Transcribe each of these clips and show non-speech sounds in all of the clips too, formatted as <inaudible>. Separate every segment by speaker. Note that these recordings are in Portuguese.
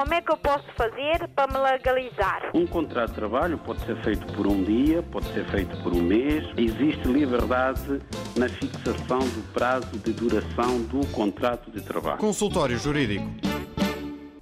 Speaker 1: Como é que eu posso fazer para me legalizar?
Speaker 2: Um contrato de trabalho pode ser feito por um dia, pode ser feito por um mês. Existe liberdade na fixação do prazo de duração do contrato de trabalho.
Speaker 3: Consultório Jurídico.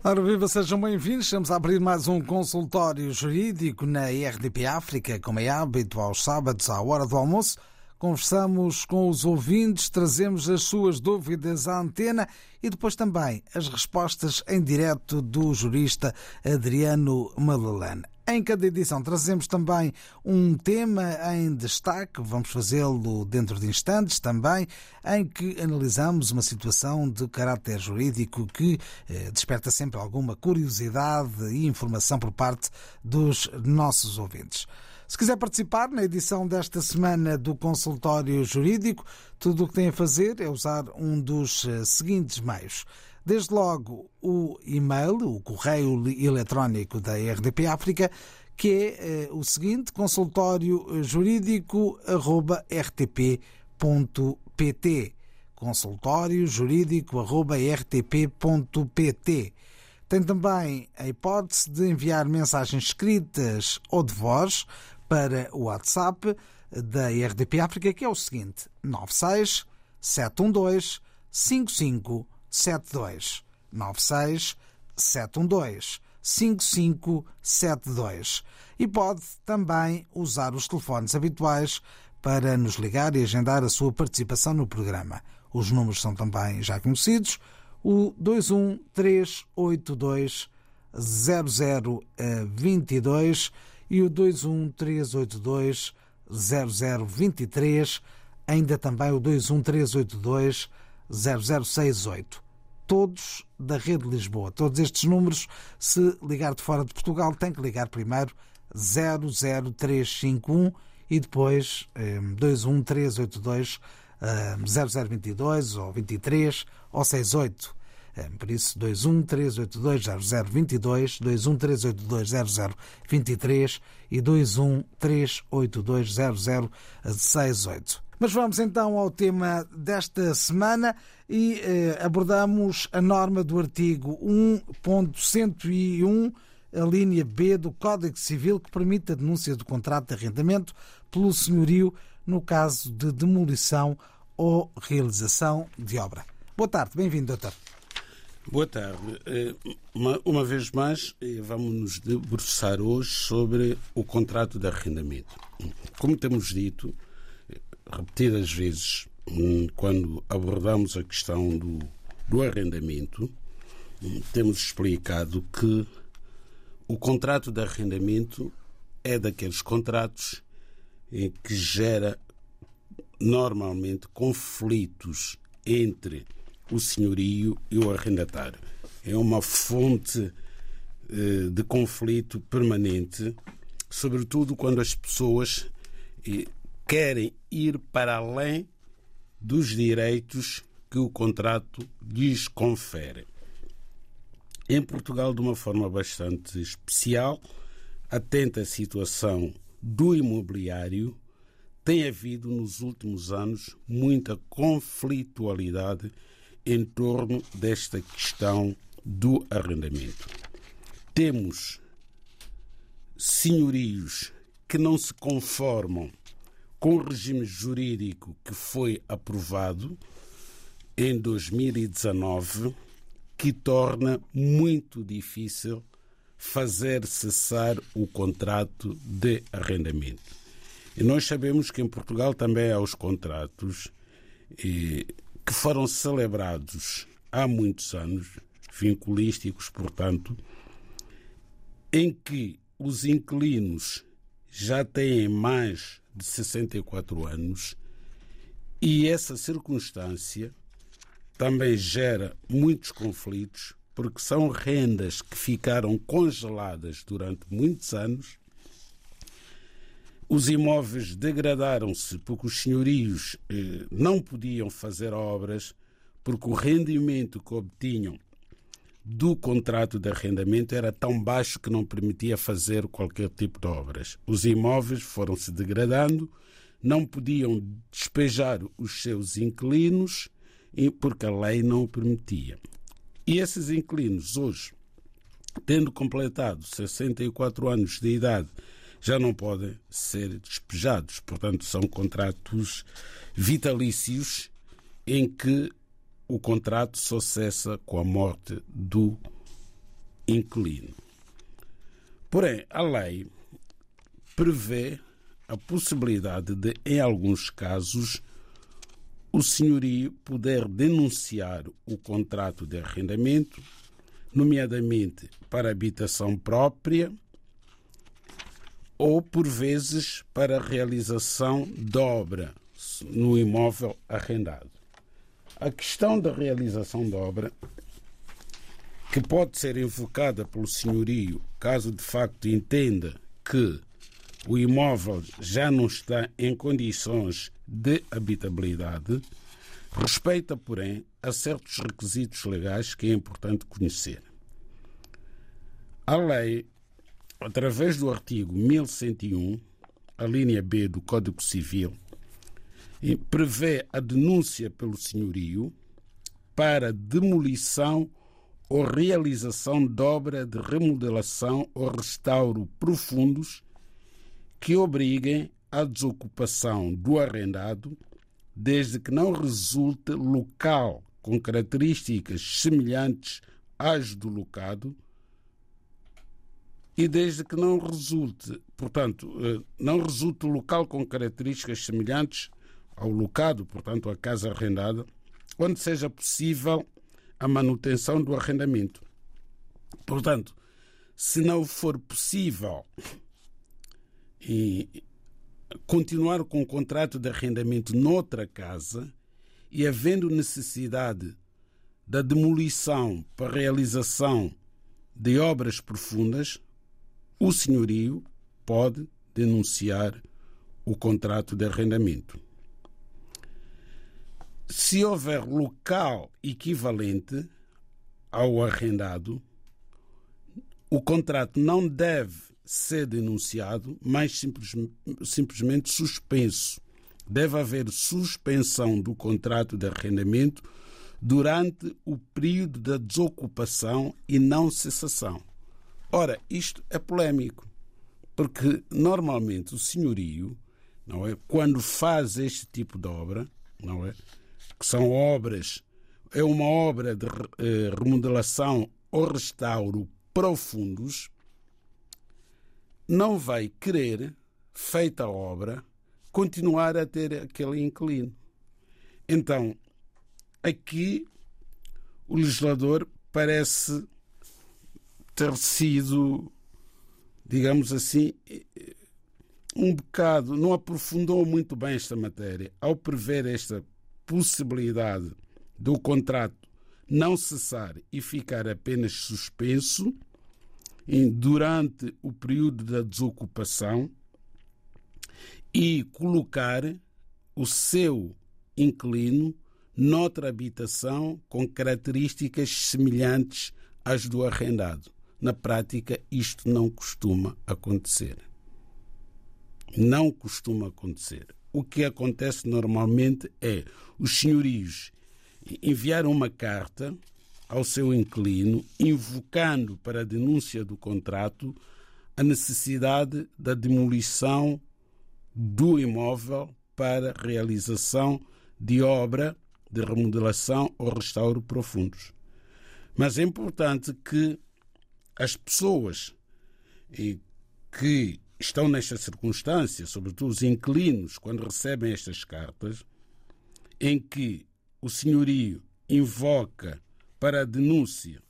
Speaker 4: Ora viva, sejam bem-vindos. Estamos a abrir mais um consultório jurídico na RDP África, como é hábito aos sábados à hora do almoço. Conversamos com os ouvintes, trazemos as suas dúvidas à antena e depois também as respostas em direto do jurista Adriano Malalane. Em cada edição trazemos também um tema em destaque, vamos fazê-lo dentro de instantes também, em que analisamos uma situação de caráter jurídico que eh, desperta sempre alguma curiosidade e informação por parte dos nossos ouvintes. Se quiser participar na edição desta semana do Consultório Jurídico, tudo o que tem a fazer é usar um dos eh, seguintes meios. Desde logo o e-mail, o correio eletrónico da RDP África, que é eh, o seguinte: consultóriojurídico.rtp.pt. Consultóriojurídico.rtp.pt. Tem também a hipótese de enviar mensagens escritas ou de voz para o WhatsApp da RDP África, que é o seguinte: 96 712 5572. 96 712 5572. E pode também usar os telefones habituais para nos ligar e agendar a sua participação no programa. Os números são também já conhecidos: o 21382 0022 e o 21382 0023, ainda também o 21382 0068. Todos da Rede Lisboa. Todos estes números, se ligar de fora de Portugal, tem que ligar primeiro 00351 e depois 21382 0022 ou 23 ou 68. Por isso, 21 382 0022, 21 382 0023 e 21 382 0068. Mas vamos então ao tema desta semana e eh, abordamos a norma do artigo 1.101, a linha B do Código Civil, que permite a denúncia do contrato de arrendamento pelo senhorio no caso de demolição ou realização de obra. Boa tarde, bem-vindo, doutor.
Speaker 5: Boa tarde. Uma, uma, vez mais, vamos nos debruçar hoje sobre o contrato de arrendamento. Como temos dito repetidas vezes, quando abordamos a questão do, do arrendamento, temos explicado que o contrato de arrendamento é daqueles contratos em que gera normalmente conflitos entre o senhorio e o arrendatário. É uma fonte eh, de conflito permanente, sobretudo quando as pessoas eh, querem ir para além dos direitos que o contrato lhes confere. Em Portugal, de uma forma bastante especial, atenta à situação do imobiliário, tem havido nos últimos anos muita conflitualidade em torno desta questão do arrendamento. Temos senhorios que não se conformam com o regime jurídico que foi aprovado em 2019, que torna muito difícil fazer cessar o contrato de arrendamento. E nós sabemos que em Portugal também há os contratos que foram celebrados há muitos anos, vinculísticos, portanto, em que os inquilinos já têm mais de 64 anos e essa circunstância também gera muitos conflitos, porque são rendas que ficaram congeladas durante muitos anos os imóveis degradaram-se porque os senhorios eh, não podiam fazer obras, porque o rendimento que obtinham do contrato de arrendamento era tão baixo que não permitia fazer qualquer tipo de obras. Os imóveis foram se degradando, não podiam despejar os seus inquilinos porque a lei não o permitia. E esses inquilinos hoje tendo completado 64 anos de idade, já não podem ser despejados. Portanto, são contratos vitalícios em que o contrato só cessa com a morte do inquilino. Porém, a lei prevê a possibilidade de, em alguns casos, o senhorio poder denunciar o contrato de arrendamento, nomeadamente para habitação própria ou, por vezes, para a realização de obra no imóvel arrendado. A questão da realização de obra, que pode ser invocada pelo senhorio caso de facto entenda que o imóvel já não está em condições de habitabilidade, respeita, porém, a certos requisitos legais que é importante conhecer. A lei, através do artigo 1101, a linha B do Código Civil, prevê a denúncia pelo senhorio para demolição ou realização de obra de remodelação ou restauro profundos que obriguem à desocupação do arrendado, desde que não resulte local com características semelhantes às do locado e desde que não resulte, portanto, eh, não resulte local com características semelhantes ao locado, portanto, à casa arrendada, onde seja possível a manutenção do arrendamento. Portanto, se não for possível continuar com o contrato de arrendamento noutra casa e havendo necessidade da demolição para realização de obras profundas, o senhorio pode denunciar o contrato de arrendamento. Se houver local equivalente ao arrendado, o contrato não deve ser denunciado, mas simples, simplesmente suspenso. Deve haver suspensão do contrato de arrendamento durante o período da desocupação e não cessação. Ora, isto é polémico, porque normalmente o senhorio, não é, quando faz este tipo de obra, não é, que são obras, é uma obra de eh, remodelação ou restauro profundos, não vai querer, feita a obra, continuar a ter aquele inquilino. Então, aqui o legislador parece ter sido, digamos assim, um bocado, não aprofundou muito bem esta matéria ao prever esta possibilidade do contrato não cessar e ficar apenas suspenso durante o período da desocupação e colocar o seu inquilino noutra habitação com características semelhantes às do arrendado. Na prática, isto não costuma acontecer. Não costuma acontecer. O que acontece normalmente é os senhorios enviar uma carta ao seu inquilino, invocando para a denúncia do contrato a necessidade da demolição do imóvel para realização de obra de remodelação ou restauro profundos. Mas é importante que as pessoas que estão nesta circunstância, sobretudo os inquilinos, quando recebem estas cartas, em que o senhorio invoca para a denúncia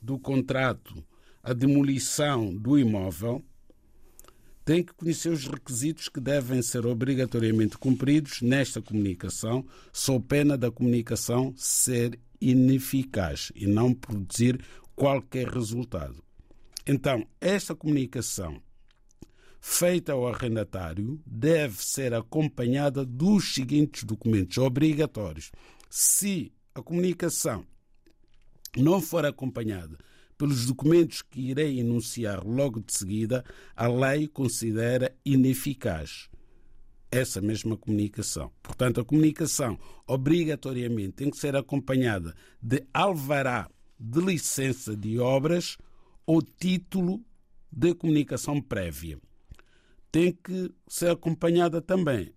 Speaker 5: do contrato a demolição do imóvel, tem que conhecer os requisitos que devem ser obrigatoriamente cumpridos nesta comunicação, sob pena da comunicação ser ineficaz e não produzir qualquer resultado. Então, esta comunicação feita ao arrendatário deve ser acompanhada dos seguintes documentos obrigatórios. Se a comunicação não for acompanhada pelos documentos que irei enunciar logo de seguida, a lei considera ineficaz essa mesma comunicação. Portanto, a comunicação obrigatoriamente tem que ser acompanhada de alvará de licença de obras ou título de comunicação prévia. Tem que ser acompanhada também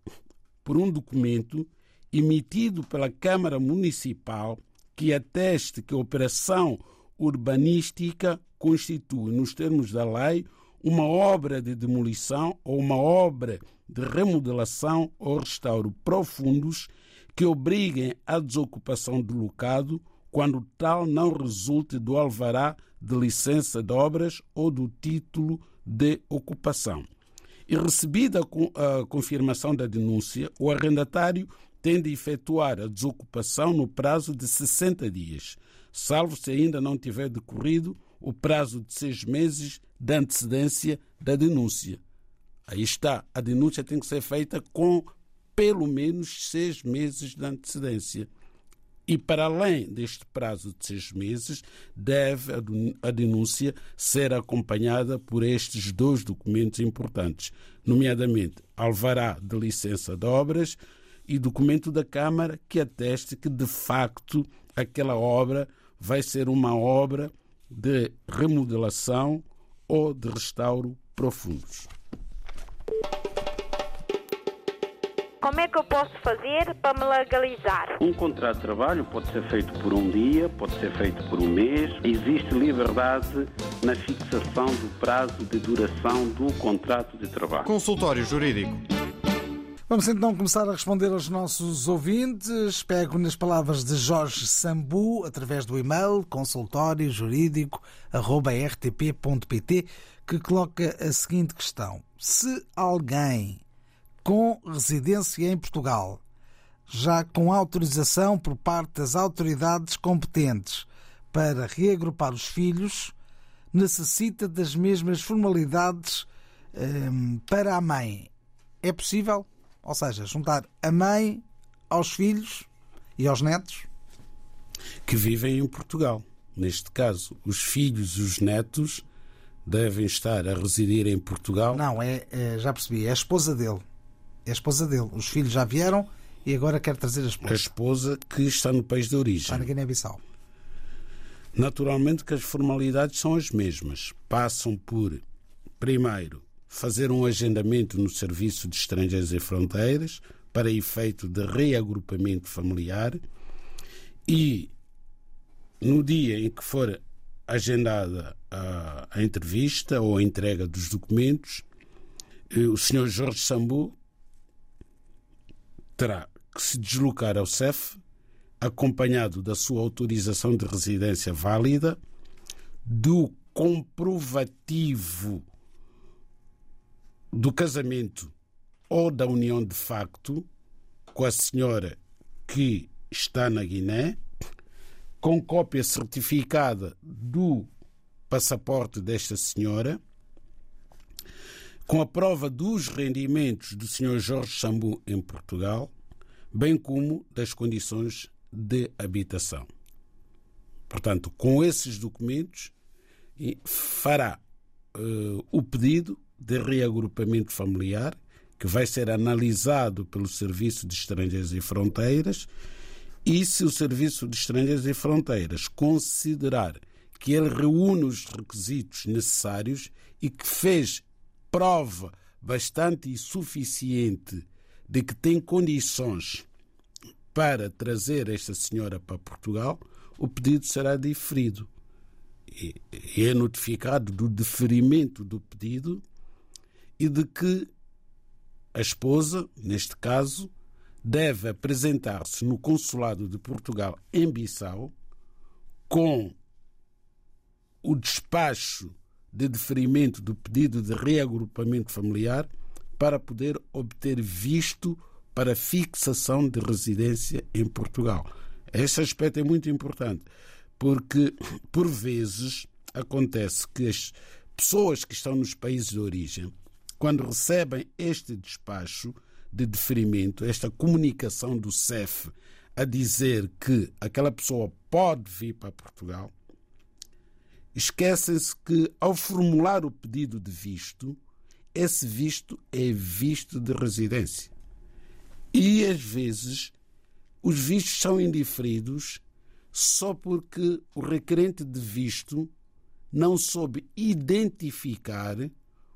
Speaker 5: por um documento emitido pela Câmara Municipal que ateste que a operação urbanística constitui, nos termos da lei, uma obra de demolição ou uma obra de remodelação ou restauro profundos que obriguem à desocupação do locado quando tal não resulte do alvará de licença de obras ou do título de ocupação. E recebida a confirmação da denúncia, o arrendatário tem de efetuar a desocupação no prazo de 60 dias, salvo se ainda não tiver decorrido o prazo de seis meses de antecedência da denúncia. Aí está, a denúncia tem que ser feita com pelo menos seis meses de antecedência. E para além deste prazo de seis meses, deve a denúncia ser acompanhada por estes dois documentos importantes, nomeadamente alvará de licença de obras e documento da Câmara que ateste que de facto aquela obra vai ser uma obra de remodelação ou de restauro profundos.
Speaker 1: Como é que eu posso fazer para me legalizar?
Speaker 2: Um contrato de trabalho pode ser feito por um dia, pode ser feito por um mês. Existe liberdade na fixação do prazo de duração do contrato de trabalho.
Speaker 3: Consultório Jurídico.
Speaker 4: Vamos então começar a responder aos nossos ouvintes. Pego nas palavras de Jorge Sambu, através do e-mail consultóriojurídico.rtp.pt, que coloca a seguinte questão: Se alguém com residência em Portugal, já com autorização por parte das autoridades competentes para reagrupar os filhos, necessita das mesmas formalidades hum, para a mãe. É possível? Ou seja, juntar a mãe aos filhos e aos netos?
Speaker 5: Que vivem em Portugal. Neste caso, os filhos e os netos devem estar a residir em Portugal.
Speaker 4: Não, é, é já percebi, é a esposa dele. É a esposa dele. Os filhos já vieram e agora quer trazer a esposa.
Speaker 5: A esposa que está no país de origem.
Speaker 4: Está na Guiné-Bissau.
Speaker 5: Naturalmente que as formalidades são as mesmas. Passam por, primeiro, fazer um agendamento no Serviço de Estrangeiros e Fronteiras para efeito de reagrupamento familiar e no dia em que for agendada a, a entrevista ou a entrega dos documentos, eh, o Sr. Jorge Sambu terá que se deslocar ao CEF acompanhado da sua autorização de residência válida, do comprovativo do casamento ou da união de facto com a senhora que está na Guiné, com cópia certificada do passaporte desta senhora, com a prova dos rendimentos do Sr. Jorge Sambu em Portugal, bem como das condições de habitação. Portanto, com esses documentos, fará uh, o pedido de reagrupamento familiar, que vai ser analisado pelo Serviço de Estrangeiros e Fronteiras, e se o Serviço de Estrangeiros e Fronteiras considerar que ele reúne os requisitos necessários e que fez prova bastante suficiente de que tem condições para trazer esta senhora para Portugal, o pedido será diferido. E é notificado do deferimento do pedido e de que a esposa, neste caso, deve apresentar-se no Consulado de Portugal em Bissau com o despacho de deferimento do pedido de reagrupamento familiar para poder obter visto para fixação de residência em Portugal. Este aspecto é muito importante, porque por vezes acontece que as pessoas que estão nos países de origem quando recebem este despacho de deferimento, esta comunicação do CEF a dizer que aquela pessoa pode vir para Portugal, esquecem-se que ao formular o pedido de visto, esse visto é visto de residência. E às vezes os vistos são indiferidos só porque o requerente de visto não soube identificar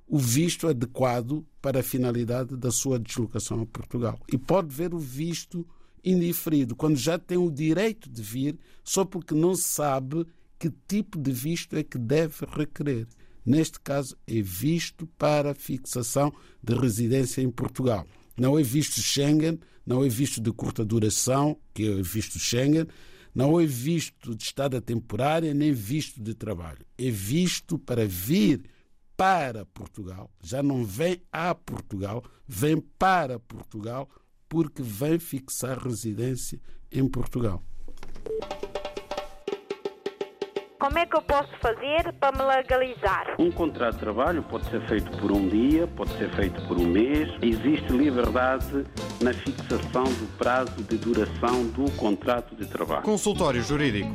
Speaker 5: o visto adequado para a finalidade da sua deslocação a Portugal. E pode ver o visto indiferido, quando já tem o direito de vir, só porque não sabe que tipo de visto é que deve requerer. Neste caso, é visto para fixação de residência em Portugal. Não é visto Schengen, não é visto de curta duração, que é visto Schengen, não é visto de estada temporária, nem visto de trabalho. É visto para vir para Portugal. Já não vem a Portugal, vem para Portugal, porque vem fixar residência em Portugal.
Speaker 1: Como é que eu posso fazer para me legalizar?
Speaker 2: Um contrato de trabalho pode ser feito por um dia, pode ser feito por um mês. Existe liberdade na fixação do prazo de duração do contrato de trabalho.
Speaker 3: Consultório Jurídico.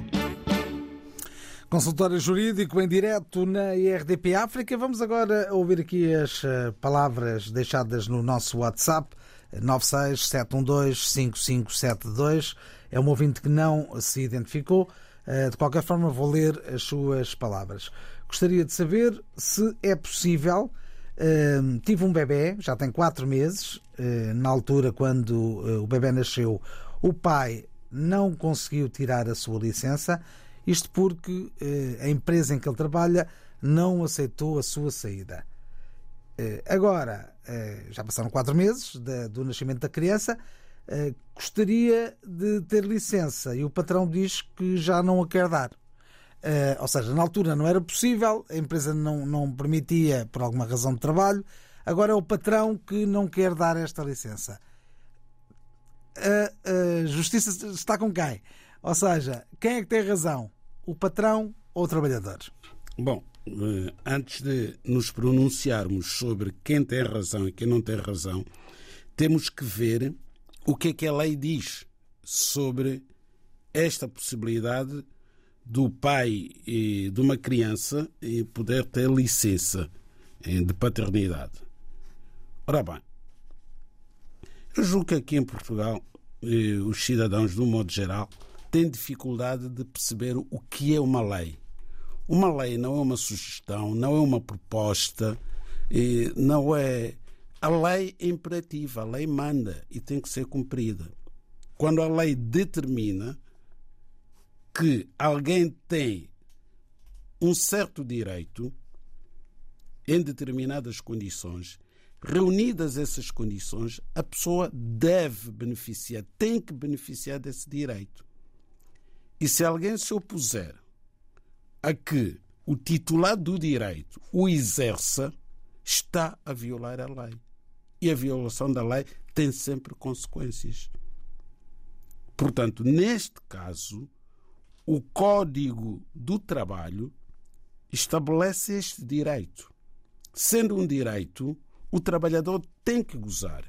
Speaker 4: Consultório Jurídico em direto na IRDP África. Vamos agora ouvir aqui as eh, palavras deixadas no nosso WhatsApp 967125572. É um ouvinte que não se identificou. Eh, de qualquer forma, vou ler as suas palavras. Gostaria de saber se é possível. Uh, tive um bebê, já tem quatro meses. Uh, na altura, quando o bebê nasceu, o pai não conseguiu tirar a sua licença. Isto porque a empresa em que ele trabalha não aceitou a sua saída. agora, já passaram quatro meses do nascimento da criança eh, gostaria de ter licença e o patrão diz que já não a quer dar. Uh, ou seja, na altura não era possível, a empresa não, não permitia por alguma razão de trabalho, agora é o patrão que não quer dar esta licença. A, a justiça está com quem? Ou seja, quem é que tem razão? O patrão ou o trabalhador?
Speaker 5: Bom, eh, antes de nos pronunciarmos sobre quem tem razão e quem não tem razão, temos que ver o que é que a lei diz sobre esta possibilidade do pai de uma criança poder ter licença de paternidade. Ora bem, eu julgo que aqui em Portugal os cidadãos, de um modo geral, têm dificuldade de perceber o que é uma lei. Uma lei não é uma sugestão, não é uma proposta, não é a lei é imperativa, a lei manda e tem que ser cumprida. Quando a lei determina que alguém tem um certo direito em determinadas condições, reunidas essas condições, a pessoa deve beneficiar, tem que beneficiar desse direito. E se alguém se opuser a que o titular do direito o exerça, está a violar a lei e a violação da lei tem sempre consequências. Portanto, neste caso, o Código do Trabalho estabelece este direito. Sendo um direito, o trabalhador tem que gozar.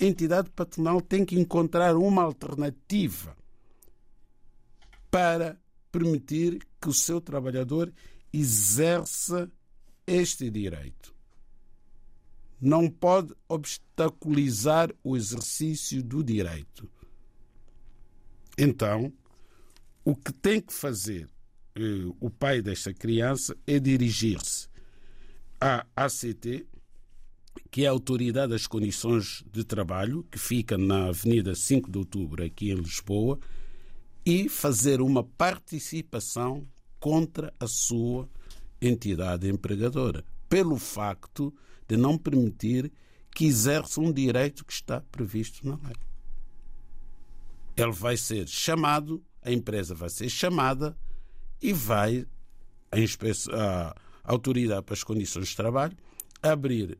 Speaker 5: A entidade patronal tem que encontrar uma alternativa para permitir que o seu trabalhador exerça este direito não pode obstaculizar o exercício do direito. Então, o que tem que fazer eh, o pai desta criança é dirigir-se à ACT, que é a Autoridade das Condições de Trabalho, que fica na Avenida 5 de Outubro, aqui em Lisboa, e fazer uma participação contra a sua entidade empregadora, pelo facto de não permitir que exerça um direito que está previsto na lei. Ele vai ser chamado, a empresa vai ser chamada e vai a, a autoridade para as condições de trabalho abrir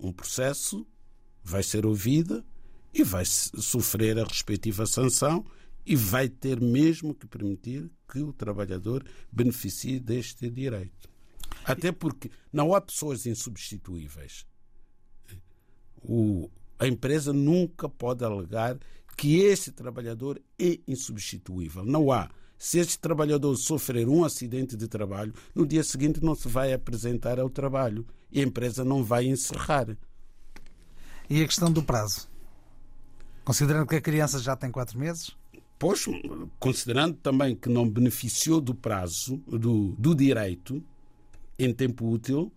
Speaker 5: um processo, vai ser ouvida e vai sofrer a respectiva sanção e vai ter mesmo que permitir que o trabalhador beneficie deste direito. Até porque não há pessoas insubstituíveis. O, a empresa nunca pode alegar que este trabalhador é insubstituível. Não há. Se este trabalhador sofrer um acidente de trabalho, no dia seguinte não se vai apresentar ao trabalho e a empresa não vai encerrar.
Speaker 4: E a questão do prazo? Considerando que a criança já tem quatro meses?
Speaker 5: Pois, considerando também que não beneficiou do prazo, do, do direito, em tempo útil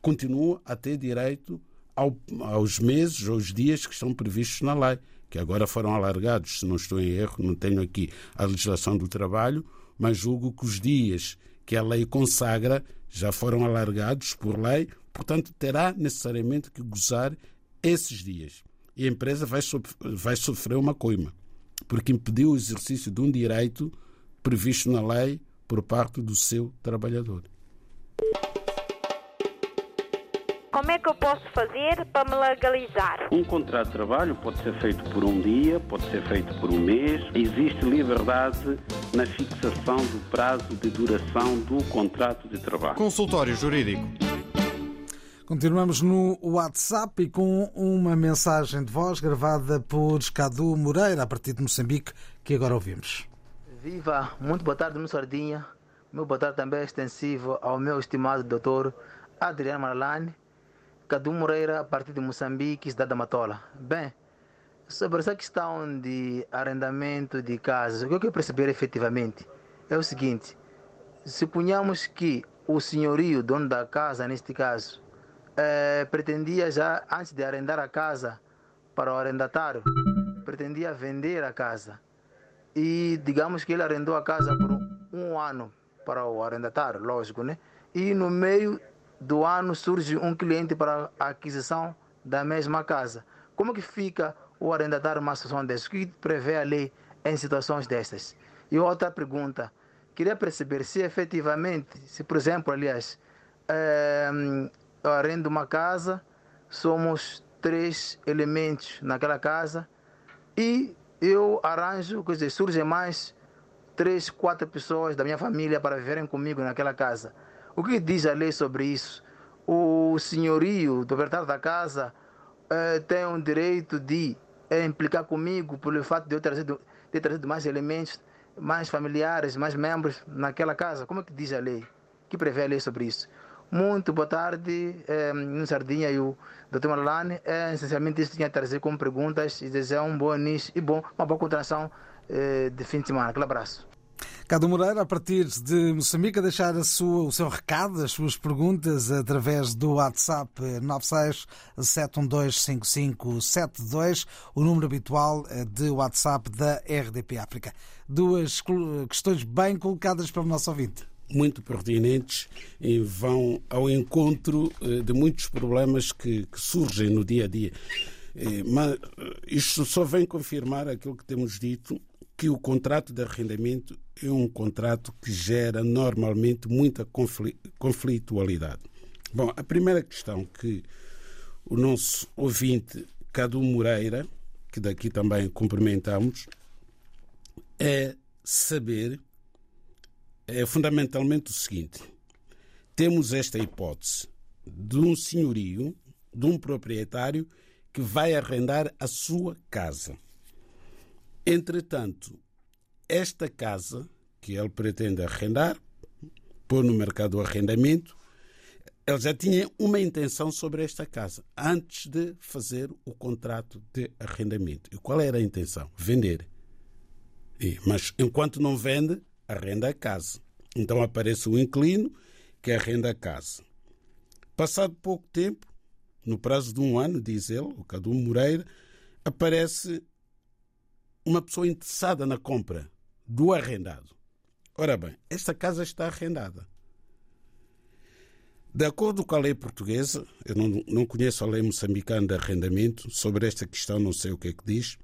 Speaker 5: continua a ter direito ao, aos meses ou os dias que estão previstos na lei, que agora foram alargados, se não estou em erro, não tenho aqui a legislação do trabalho, mas julgo que os dias que a lei consagra já foram alargados por lei, portanto terá necessariamente que gozar esses dias. E a empresa vai, vai sofrer uma coima, porque impediu o exercício de um direito previsto na lei por parte do seu trabalhador.
Speaker 1: Como é que eu posso fazer para me legalizar?
Speaker 2: Um contrato de trabalho pode ser feito por um dia, pode ser feito por um mês. Existe liberdade na fixação do prazo de duração do contrato de trabalho.
Speaker 3: Consultório Jurídico.
Speaker 4: Continuamos no WhatsApp e com uma mensagem de voz gravada por Cadu Moreira, a partir de Moçambique, que agora ouvimos.
Speaker 6: Viva! Muito boa tarde, meu Sardinha. Meu boa tarde também é extensivo ao meu estimado doutor Adriano Marlane, Cadu Moreira, a partir de Moçambique, cidade da Matola. Bem, sobre essa questão de arrendamento de casas, o que eu quero perceber efetivamente é o seguinte: se punhamos que o senhorio, dono da casa, neste caso, eh, pretendia já, antes de arrendar a casa para o arrendatário, pretendia vender a casa. E digamos que ele arrendou a casa por um ano para o arrendatário, lógico, né? E no meio do ano surge um cliente para a aquisição da mesma casa. Como que fica o arrendatário numa situação dessas? O que prevê a lei em situações dessas? E outra pergunta, queria perceber se efetivamente, se por exemplo, aliás, é, eu arrendo uma casa, somos três elementos naquela casa e eu arranjo, quer dizer, surgem mais três, quatro pessoas da minha família para viverem comigo naquela casa. O que diz a lei sobre isso? O senhorio, do proprietário da casa, eh, tem o direito de eh, implicar comigo pelo fato de eu trazer, ter trazido mais elementos, mais familiares, mais membros naquela casa. Como é que diz a lei? que prevê a lei sobre isso? Muito boa tarde, eh, Sardinha e o Dr. Marlane. É, essencialmente isso tinha a trazer como perguntas e desejar um bom início e bom, uma boa continuação eh, de fim de semana. Aquele abraço.
Speaker 4: Cado Moreira, a partir de Moçambique, a deixar a sua, o seu recado, as suas perguntas através do WhatsApp 967125572, o número habitual de WhatsApp da RDP África. Duas questões bem colocadas para o nosso ouvinte
Speaker 5: muito pertinentes e vão ao encontro de muitos problemas que, que surgem no dia a dia. Mas isto só vem confirmar aquilo que temos dito que o contrato de arrendamento é um contrato que gera normalmente muita conflitualidade. Bom, a primeira questão que o nosso ouvinte Cadu Moreira, que daqui também cumprimentamos, é saber é fundamentalmente o seguinte: temos esta hipótese de um senhorio, de um proprietário que vai arrendar a sua casa. Entretanto, esta casa que ele pretende arrendar, pôr no mercado o arrendamento, ele já tinha uma intenção sobre esta casa antes de fazer o contrato de arrendamento. E qual era a intenção? Vender. E, mas enquanto não vende, arrenda a casa. Então aparece o inquilino que arrenda a casa. Passado pouco tempo, no prazo de um ano, diz ele, o Cadu Moreira, aparece uma pessoa interessada na compra do arrendado. Ora bem, esta casa está arrendada. De acordo com a lei portuguesa, eu não, não conheço a lei moçambicana de arrendamento, sobre esta questão não sei o que é que diz,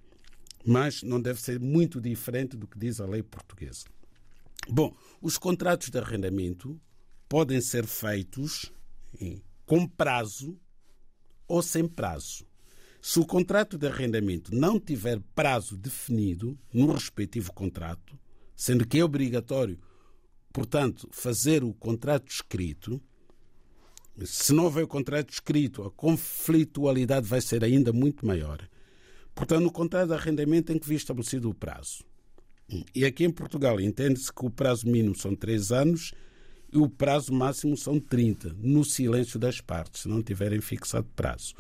Speaker 5: mas não deve ser muito diferente do que diz a lei portuguesa. Bom, os contratos de arrendamento podem ser feitos com prazo ou sem prazo. Se o contrato de arrendamento não tiver prazo definido no respectivo contrato, sendo que é obrigatório, portanto, fazer o contrato escrito, se não houver o contrato escrito, a conflitualidade vai ser ainda muito maior. Portanto, no contrato de arrendamento tem que vir estabelecido o prazo. E aqui em Portugal entende-se que o prazo mínimo são três anos o prazo máximo são 30, no silêncio das partes, se não tiverem fixado prazo.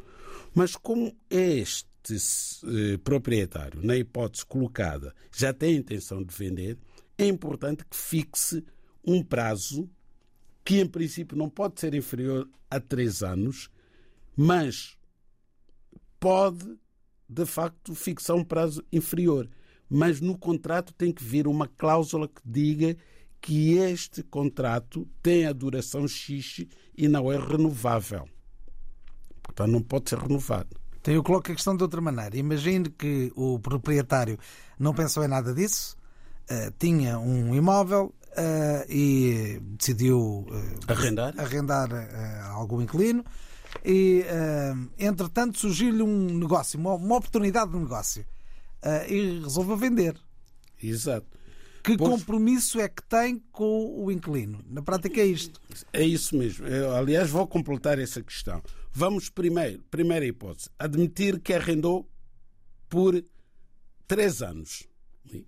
Speaker 5: Mas como este eh, proprietário, na hipótese colocada, já tem a intenção de vender, é importante que fixe um prazo que em princípio não pode ser inferior a três anos, mas pode, de facto, fixar um prazo inferior. Mas no contrato tem que vir uma cláusula que diga que este contrato tem a duração X e não é renovável. Portanto, não pode ser renovado.
Speaker 4: Então eu coloco a questão de outra maneira. Imagine que o proprietário não pensou em nada disso, uh, tinha um imóvel uh, e decidiu uh,
Speaker 5: arrendar,
Speaker 4: arrendar a algum inquilino e, entretanto, surgiu-lhe um negócio, uma, uma, oportunidade de negócio e resolveu vender.
Speaker 5: Exato.
Speaker 4: Que pois... compromisso é que tem com o inquilino? Na prática é isto.
Speaker 5: É isso mesmo. Eu, aliás, vou completar essa questão. Vamos primeiro, primeira hipótese, admitir que arrendou por três anos.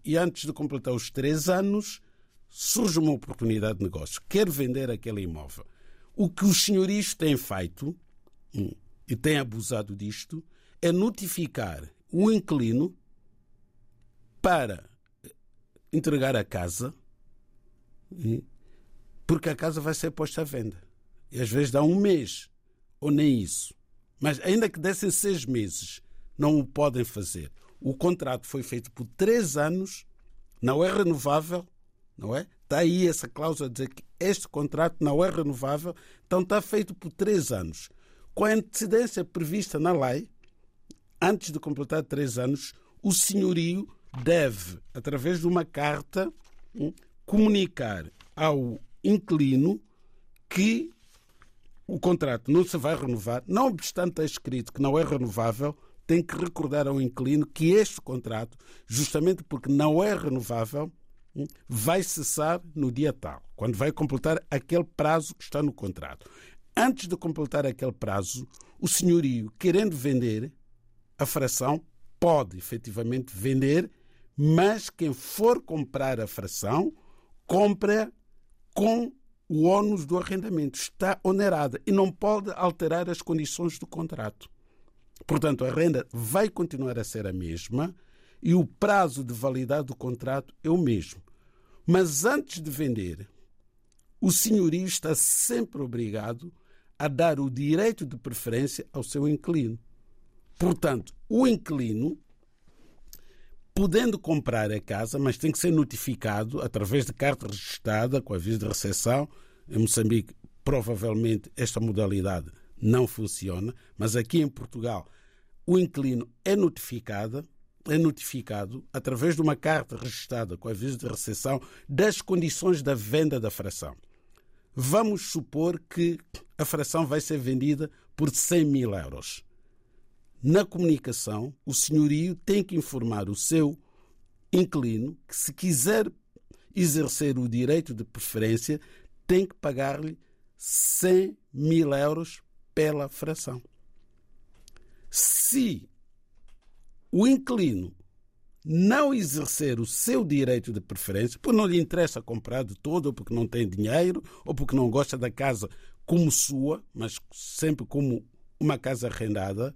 Speaker 5: E antes de completar os três anos, surge uma oportunidade de negócio. Quer vender aquele imóvel. O que os senhorios têm feito, hum, e têm abusado disto, é notificar o inquilino para entregar a casa, porque a casa vai ser posta à venda. E às vezes dá um mês, ou nem isso. Mas ainda que dessem seis meses, não o podem fazer. O contrato foi feito por três anos, não é renovável, não é? Está aí essa cláusula a dizer que este contrato não é renovável, então está feito por três anos. Com a antecedência prevista na lei, antes de completar três anos, o senhorio deve, através de uma carta, hum, comunicar ao inquilino que o contrato não se vai renovar, não obstante estar escrito que não é renovável, tem que recordar ao inquilino que este contrato, justamente porque não é renovável, vai cessar no dia tal, quando vai completar aquele prazo que está no contrato. Antes de completar aquele prazo, o senhorio, querendo vender a fração, pode efetivamente vender, mas quem for comprar a fração, compra com o ônus do arrendamento. Está onerada e não pode alterar as condições do contrato. Portanto, a renda vai continuar a ser a mesma, e o prazo de validade do contrato é o mesmo. Mas antes de vender, o senhorio está sempre obrigado a dar o direito de preferência ao seu inquilino. Portanto, o inquilino, podendo comprar a casa, mas tem que ser notificado através de carta registrada com aviso de recepção. Em Moçambique, provavelmente esta modalidade não funciona, mas aqui em Portugal o inquilino é notificado, é notificado através de uma carta registrada com aviso de recepção das condições da venda da fração. Vamos supor que a fração vai ser vendida por 100 mil euros. Na comunicação, o senhorio tem que informar o seu inquilino que, se quiser exercer o direito de preferência, tem que pagar-lhe 100 mil euros pela fração. Se o inquilino não exercer o seu direito de preferência, porque não lhe interessa comprar de todo, ou porque não tem dinheiro, ou porque não gosta da casa como sua, mas sempre como uma casa arrendada,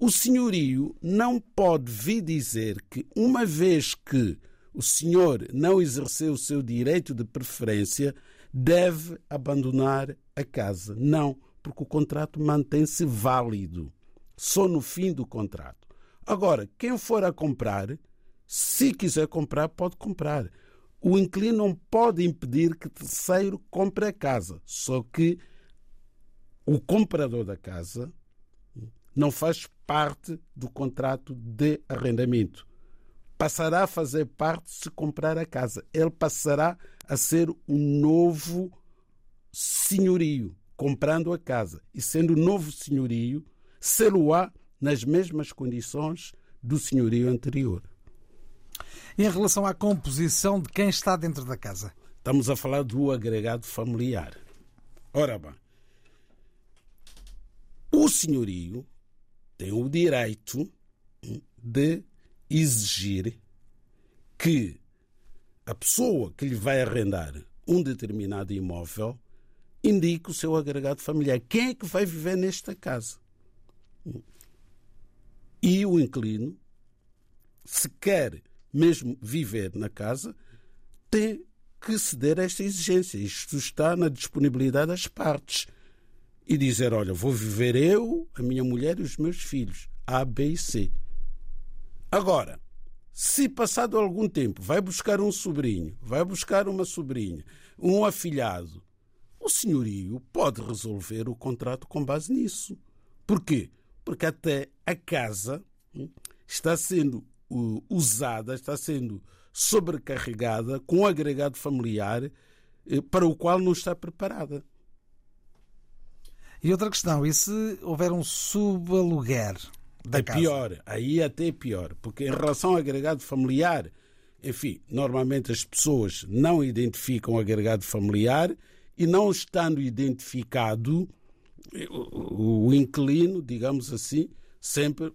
Speaker 5: o senhorio não pode vir dizer que, uma vez que o senhor não exerceu o seu direito de preferência, deve abandonar a casa. Não, porque o contrato mantém-se válido só no fim do contrato. Agora, quem for a comprar, se quiser comprar, pode comprar. O inquilino não pode impedir que terceiro compre a casa, só que o comprador da casa não faz parte do contrato de arrendamento. Passará a fazer parte se comprar a casa. Ele passará a ser um novo senhorio, comprando a casa. E sendo novo senhorio, sê-lo-á nas mesmas condições do senhorio anterior.
Speaker 4: Em relação à composição de quem está dentro da casa?
Speaker 5: Estamos a falar do agregado familiar. Ora bem, o senhorio tem o direito de exigir que a pessoa que lhe vai arrendar um determinado imóvel indique o seu agregado familiar. Quem é que vai viver nesta casa? E o inquilino, se quer mesmo viver na casa, tem que ceder a esta exigência. Isto está na disponibilidade das partes. E dizer: olha, vou viver eu, a minha mulher e os meus filhos. A, B e C. Agora, se passado algum tempo vai buscar um sobrinho, vai buscar uma sobrinha, um afilhado, o senhorio pode resolver o contrato com base nisso. Porquê? Porque até a casa hum, está sendo usada, está sendo sobrecarregada com um agregado familiar eh, para o qual não está preparada.
Speaker 4: E outra questão, e se houver um subaluguer da
Speaker 5: é
Speaker 4: casa?
Speaker 5: pior, aí até é pior, porque em relação ao agregado familiar, enfim, normalmente as pessoas não identificam o agregado familiar e não estando identificado, o, o inquilino, digamos assim, sempre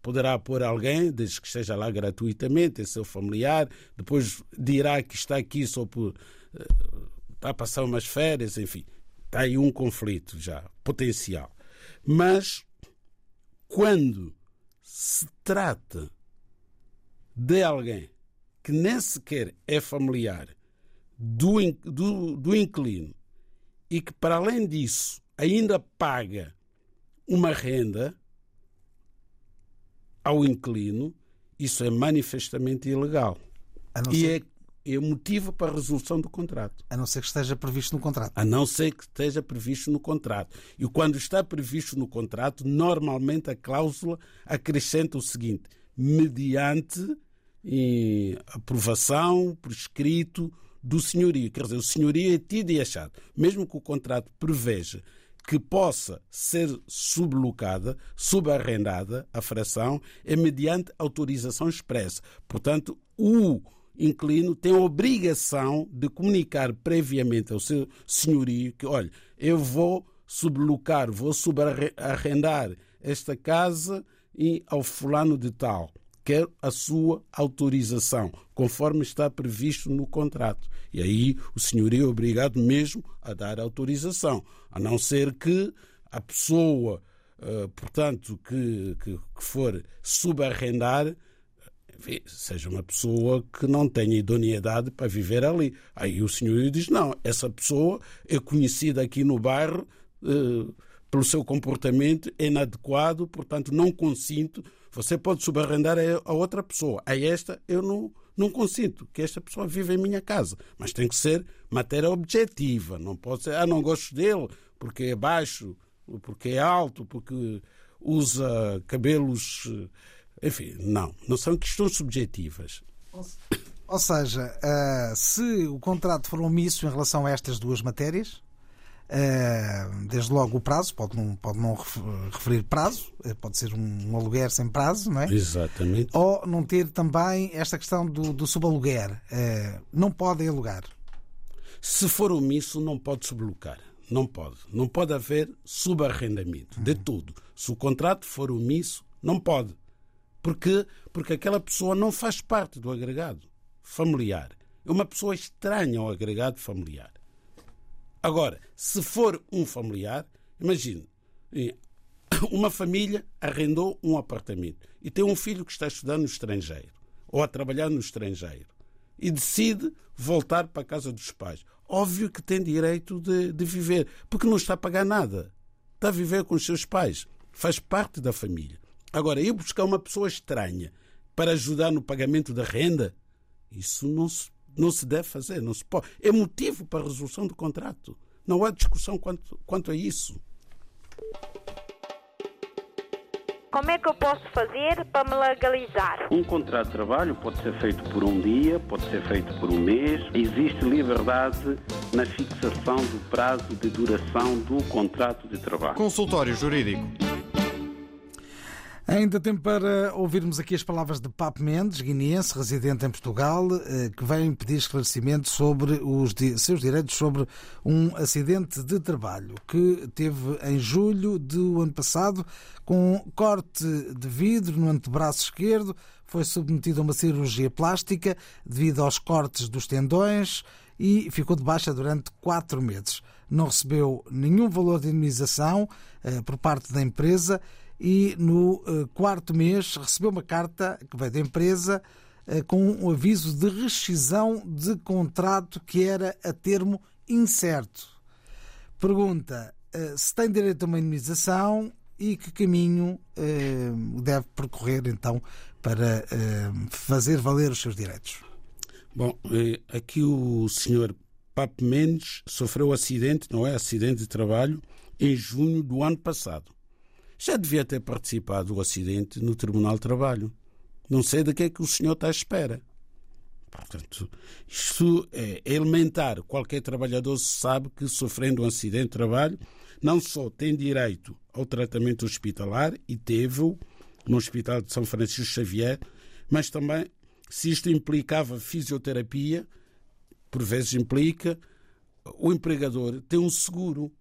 Speaker 5: poderá pôr alguém, desde que esteja lá gratuitamente, é seu familiar, depois dirá que está aqui só por para passar umas férias, enfim. Aí um conflito já, potencial. Mas quando se trata de alguém que nem sequer é familiar do, do, do inquilino e que, para além disso, ainda paga uma renda ao inquilino, isso é manifestamente ilegal. E é, é motivo para a resolução do contrato.
Speaker 4: A não ser que esteja previsto no contrato.
Speaker 5: A não ser que esteja previsto no contrato. E quando está previsto no contrato, normalmente a cláusula acrescenta o seguinte: mediante aprovação por escrito do senhorio. Quer dizer, o senhorio é tido e achado. Mesmo que o contrato preveja que possa ser sublocada, subarrendada a fração, é mediante autorização expressa. Portanto, o inquilino tem a obrigação de comunicar previamente ao seu senhorio que, olha, eu vou sublocar, vou subarrendar esta casa e ao fulano de tal quer a sua autorização, conforme está previsto no contrato. E aí o senhorio é obrigado mesmo a dar autorização, a não ser que a pessoa, eh, portanto, que, que, que for subarrendar, seja uma pessoa que não tenha idoneidade para viver ali. Aí o senhorio diz: não, essa pessoa é conhecida aqui no bairro. Eh, pelo seu comportamento inadequado, portanto não consinto você pode subarrendar a outra pessoa. A esta eu não, não consinto que esta pessoa viva em minha casa. Mas tem que ser matéria objetiva. Não pode ser, ah, não gosto dele porque é baixo, porque é alto, porque usa cabelos. Enfim, não. Não são questões subjetivas.
Speaker 4: Ou seja, uh, se o contrato for omisso em relação a estas duas matérias, eh, desde logo o prazo, pode não, pode não referir prazo, eh, pode ser um, aluguer sem prazo, não é?
Speaker 5: Exatamente.
Speaker 4: Ou não ter também esta questão do, do subaluguer. Eh, não pode alugar.
Speaker 5: Se for omisso, não pode sublocar. Não pode. Não pode haver subarrendamento de uhum. tudo. Se o contrato for omisso, não pode. Porque, porque aquela pessoa não faz parte do agregado familiar. É uma pessoa estranha ao agregado familiar. Agora, se for um familiar, imagine, <coughs> uma família arrendou um apartamento e tem um filho que está a estudar no estrangeiro ou a trabalhar no estrangeiro e decide voltar para a casa dos pais. Óbvio que tem direito de, de viver, porque não está a pagar nada. Está a viver com os seus pais. Faz parte da família. Agora, ir buscar uma pessoa estranha para ajudar no pagamento da renda, isso não se não se deve fazer, não se pode. É motivo para a resolução do contrato. Não há discussão quanto, quanto a isso.
Speaker 1: Como é que eu posso fazer para me legalizar?
Speaker 2: Um contrato de trabalho pode ser feito por um dia, pode ser feito por um mês. Existe liberdade na fixação do prazo de duração do contrato de trabalho.
Speaker 3: Consultório Jurídico.
Speaker 4: Ainda tempo para ouvirmos aqui as palavras de Papo Mendes, guineense, residente em Portugal, eh, que vem pedir esclarecimento sobre os seus direitos sobre um acidente de trabalho que teve em julho do ano passado, com corte de vidro no antebraço esquerdo, foi submetido a uma cirurgia plástica devido aos cortes dos tendões e ficou de baixa durante quatro meses. Não recebeu nenhum valor de indemnização eh, por parte da empresa e no uh, quarto mês recebeu uma carta que veio da empresa eh, com um aviso de rescisão de contrato que era a termo incerto. Pergunta eh, se tem direito a uma indemnização e que caminho eh, deve percorrer então para fazer valer os seus direitos.
Speaker 5: Bom, aqui o senhor Papo Mendes sofreu acidente, não é? Acidente de trabalho, em junho do ano passado. Já devia ter participado do acidente no Tribunal de Trabalho. Não sei de que é que o senhor está à espera. Portanto, isto é elementar. Qualquer trabalhador sabe que, sofrendo um acidente de trabalho, não só tem direito ao tratamento hospitalar, e teve-o no Hospital de São Francisco Xavier, mas também, se isto implicava fisioterapia, por vezes implica, o empregador tem um seguro.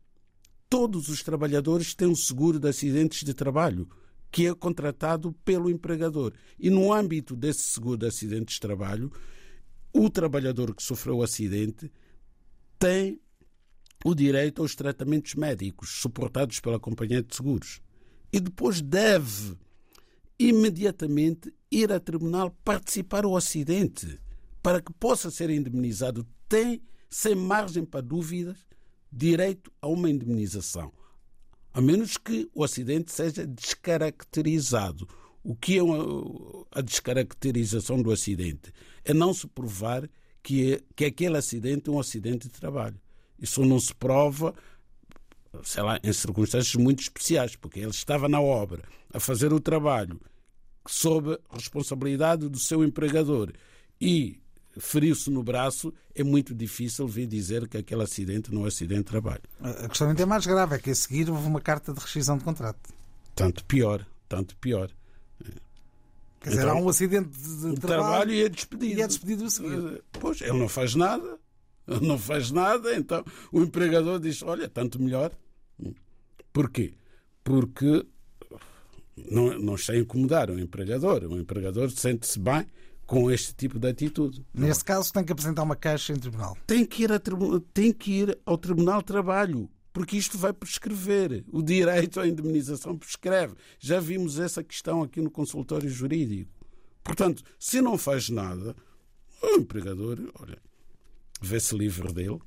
Speaker 5: Todos os trabalhadores têm um seguro de acidentes de trabalho que é contratado pelo empregador. E no âmbito desse seguro de acidentes de trabalho, o trabalhador que sofreu o acidente tem o direito aos tratamentos médicos suportados pela companhia de seguros. E depois deve imediatamente ir a tribunal participar do acidente para que possa ser indemnizado. Tem, sem margem para dúvidas, direito a uma indemnização a menos que o acidente seja descaracterizado. O que é a descaracterização do acidente? É não se provar que, é, que aquele acidente é um acidente de trabalho. Isso não se prova, sei lá, em circunstâncias muito especiais, porque ele estava na obra a fazer o trabalho sob responsabilidade do seu empregador e feriu-se no braço, é muito difícil vir dizer que aquele acidente não é acidente de trabalho.
Speaker 4: A questão ainda é mais grave, é que a seguir houve uma carta de rescisão de contrato.
Speaker 5: Tanto pior, tanto pior.
Speaker 4: Quer dizer, então, há um acidente de, de trabalho, trabalho,
Speaker 5: e é despedido.
Speaker 4: E é despedido a seguir. Eh,
Speaker 5: pois, ele não faz nada, não faz nada, então o empregador diz, olha, tanto melhor. Porquê? Porque não, não está a incomodar o empregador. O empregador sente-se bem com este tipo de atitude.
Speaker 4: Nesse caso, tem que apresentar uma queixa em tribunal.
Speaker 5: Tem que ir, tem que ir ao Tribunal de Trabalho, porque isto vai prescrever. O direito à indemnização prescreve. Já vimos essa questão aqui no consultório jurídico. Portanto, se não faz nada, o empregador, olha, vê-se livre dele,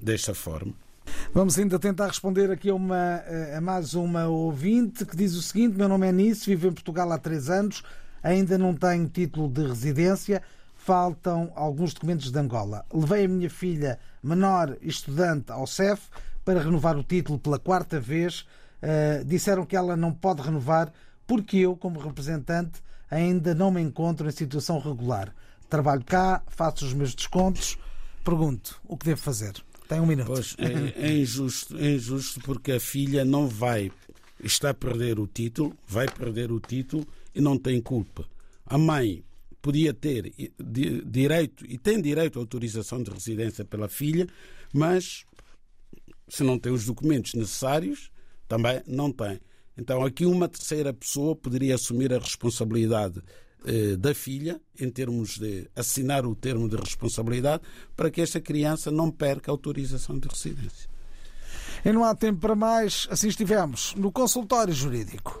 Speaker 5: desta forma.
Speaker 4: Vamos ainda tentar responder aqui a, uma, a mais uma ouvinte que diz o seguinte: Meu nome é Nice, vivo em Portugal há três anos ainda não tenho título de residência, faltam alguns documentos de Angola. Levei a minha filha menor estudante ao CEF para renovar o título pela quarta vez. Uh, disseram que ela não pode renovar porque eu, como representante, ainda não me encontro em situação regular. Trabalho cá, faço os meus descontos. Pergunto, o que devo fazer? Tem um minuto.
Speaker 5: Pois, é, é, injusto, é injusto porque a filha não vai, está a perder o título, vai perder o título e não tem culpa. A mãe podia ter direito e tem direito à autorização de residência pela filha, mas se não tem os documentos necessários, também não tem. Então aqui uma terceira pessoa poderia assumir a responsabilidade eh, da filha, em termos de assinar o termo de responsabilidade, para que esta criança não perca a autorização de residência.
Speaker 4: E não há tempo para mais, assim estivemos no consultório jurídico.